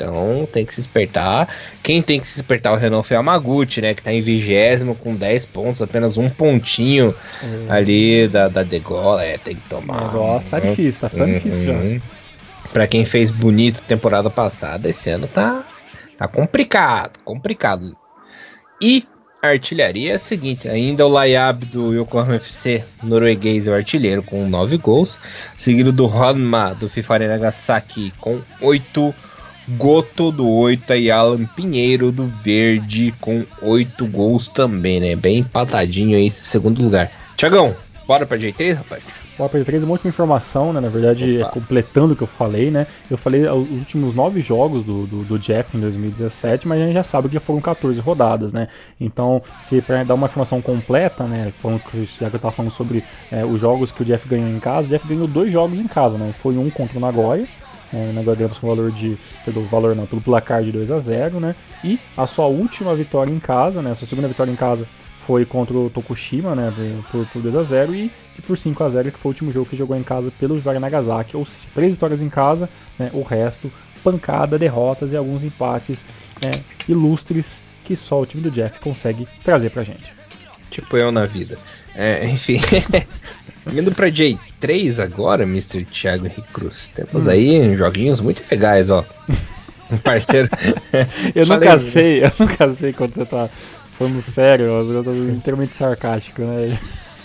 Então tem que se espertar. Quem tem que se espertar é o Renault Yamaguchi, né? Que tá em vigésimo com 10 pontos, apenas um pontinho uhum. ali da, da degola. É, tem que tomar. O negócio tá difícil, tá ficando uhum. difícil já. Pra quem fez bonito temporada passada, esse ano tá, tá complicado, complicado. E a artilharia é a seguinte: ainda o Layab do Yokohama FC norueguês é o artilheiro com 9 gols, seguido do Honma do FIFA Nagasaki com 8 gols Goto do 8 e Alan Pinheiro do Verde com 8 gols também, né? Bem empatadinho aí esse segundo lugar. Tiagão, bora pra J3, rapaz? Bora pra J3, uma última informação, né? Na verdade, é completando o que eu falei, né? Eu falei os últimos 9 jogos do, do, do, Jeff em 2017, mas a gente já sabe que foram 14 rodadas, né? Então, se pra dar uma informação completa, né? Falando, já que eu tava falando sobre é, os jogos que o Jeff ganhou em casa, o Jeff ganhou dois jogos em casa, né? Foi um contra o Nagoya, é, nós com valor de. Pelo valor não, pelo placar de 2 a 0 né? E a sua última vitória em casa, né? A sua segunda vitória em casa foi contra o Tokushima, né? Por, por 2 a 0 e, e por 5 a 0 que foi o último jogo que jogou em casa pelo Jivara Nagasaki. Ou seja, três vitórias em casa, né? O resto, pancada, derrotas e alguns empates é, ilustres que só o time do Jeff consegue trazer pra gente. Tipo eu na vida. É, enfim. Indo pra J3 agora, Mr. Thiago Henrique Cruz. Temos hum. aí joguinhos muito legais, ó. Um parceiro. eu nunca sei, eu nunca sei quando você tá falando sério, eu tô inteiramente sarcástico, né?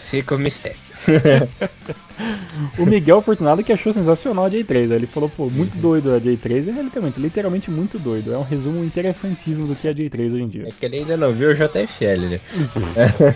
Fica o mistério. o Miguel Fortunado que achou sensacional a J3. Ele falou, pô, muito doido a J3. É literalmente, literalmente muito doido. É um resumo interessantíssimo do que é a J3 hoje em dia. É que ele ainda não viu o JFL, né?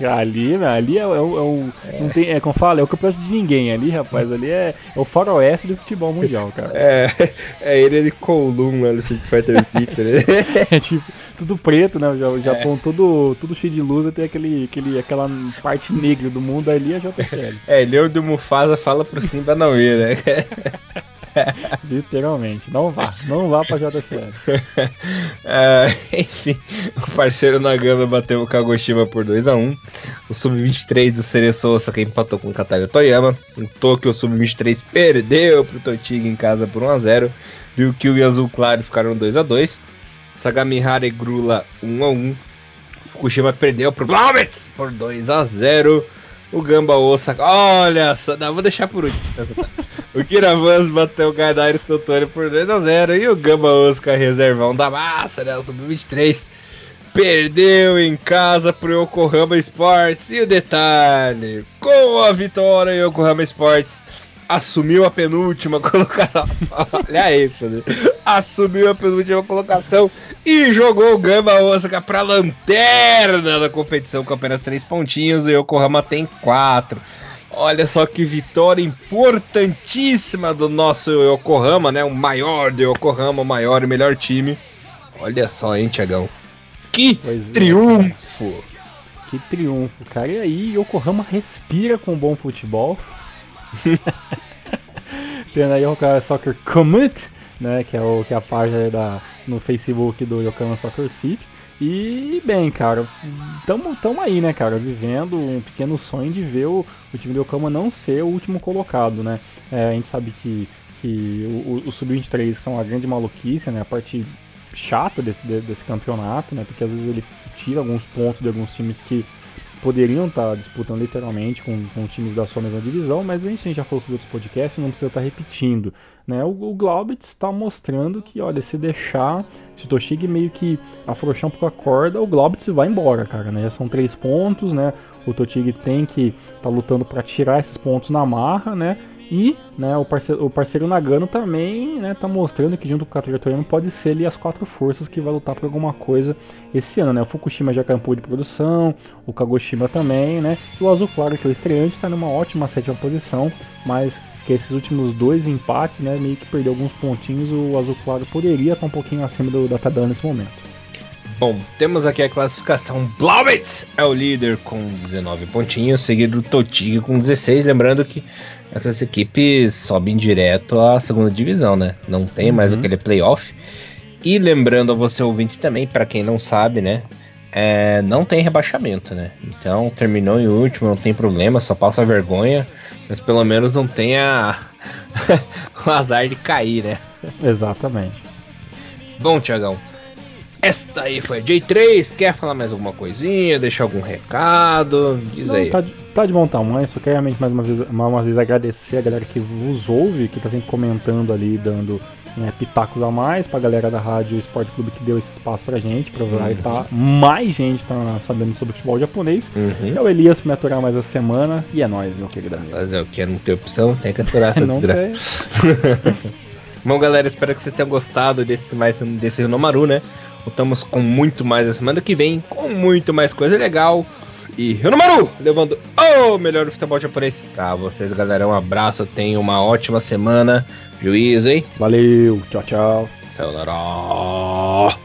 ali, ali é, é, é, o. É. Não tem, é como fala, é o campeonato de ninguém ali, rapaz. Ali é, é o faroeste do futebol mundial, cara. É, é ele de Kowloon lá no Street Fighter Victor. Né? é tipo, tudo preto, né? O Japão é. todo, tudo cheio de luz, tem aquele, aquele, aquela parte negra do mundo ali, é JFL. É, Leão do Mufasa fala pro Simba não ir, né? Literalmente. Não vá. Não vá pra JCL. uh, enfim, o parceiro Nagano bateu o Kagoshima por 2x1. O Sub-23 do Cereço Osaka empatou com o Kataria Toyama. O Sub-23 perdeu pro Totiga em casa por 1x0. Ryukyu e Azul Claro ficaram 2x2. Sagamihara e Grula 1x1. Fukushima perdeu pro Glaubitz por 2x0. O Gamba Osaka, olha só, não, vou deixar por último. o Kiravans bateu o Gadairo Tottori por 2x0 e o Gamba Osaka, reservão da massa, né? O Sub-23, perdeu em casa pro Yokohama Sports. E o detalhe, com a vitória, Yokohama Sports assumiu a penúltima colocação. Olha aí, assumiu a penúltima colocação e jogou o Gama Osaka pra lanterna da competição com apenas três pontinhos. O Yokohama tem quatro. Olha só que vitória importantíssima do nosso Yokohama, né? O maior do Yokohama, o maior e melhor time. Olha só, hein, Tiagão? Que pois é. triunfo! É. Que triunfo, cara. E aí, Yokohama respira com bom futebol. Tendo aí o Soccer Commit, né, que é, o, que é a página da, no Facebook do Yokohama Soccer City. E, bem, cara, tamo, tamo aí, né, cara, vivendo um pequeno sonho de ver o, o time do Yokohama não ser o último colocado, né. É, a gente sabe que, que o, o Sub-23 são a grande maluquice, né, a parte chata desse, desse campeonato, né, porque às vezes ele tira alguns pontos de alguns times que poderiam estar tá disputando literalmente com, com times da sua mesma divisão, mas a gente já falou sobre outros podcasts, não precisa estar tá repetindo. Né? O, o Glaubitz está mostrando que, olha, se deixar, se o Toshig meio que afrouxar um pouco a corda, o Glaubitz vai embora, cara. Né? Já são três pontos, né? O Totig tem que estar tá lutando para tirar esses pontos na marra, né? E né, o, parceiro, o parceiro Nagano também né, tá mostrando que junto com o Catratoriano pode ser ali as quatro forças que vai lutar por alguma coisa esse ano. Né? O Fukushima já campou de produção, o Kagoshima também, né? E o Azul Claro, que é o estreante, está numa ótima sétima posição, mas que esses últimos dois empates, né, meio que perdeu alguns pontinhos, o Azul Claro poderia estar um pouquinho acima do, da tabela nesse momento. Bom, temos aqui a classificação. Blaubitz é o líder com 19 pontinhos, seguido do Totig com 16. Lembrando que essas equipes sobem direto à segunda divisão, né? Não tem mais uhum. aquele playoff. E lembrando a você ouvinte também, para quem não sabe, né? É, não tem rebaixamento, né? Então terminou em último, não tem problema, só passa vergonha, mas pelo menos não tem a... o azar de cair, né? Exatamente. Bom, Tiagão, esta aí foi a J3. Quer falar mais alguma coisinha? Deixar algum recado? Diz Não, aí. Tá de, tá de bom tamanho. Só quero realmente mais uma vez, mais uma vez agradecer a galera que vos ouve, que tá sempre comentando ali, dando né, pitacos a mais pra galera da Rádio Esporte Clube que deu esse espaço pra gente, pra uhum. tá mais gente tá sabendo sobre futebol japonês. Uhum. É o Elias pra me aturar mais a semana e é nóis, meu querido amigo. Fazer o que? Não tem opção, tem que aturar essa desgraça. Bom, galera, espero que vocês tenham gostado desse mais desse Renomaru, né? Voltamos com muito mais a semana que vem, com muito mais coisa legal. E Renomaru, levando o melhor do futebol japonês pra vocês, galera. Um abraço, tenham uma ótima semana. Juízo, hein? Valeu, tchau, tchau. Sayonara.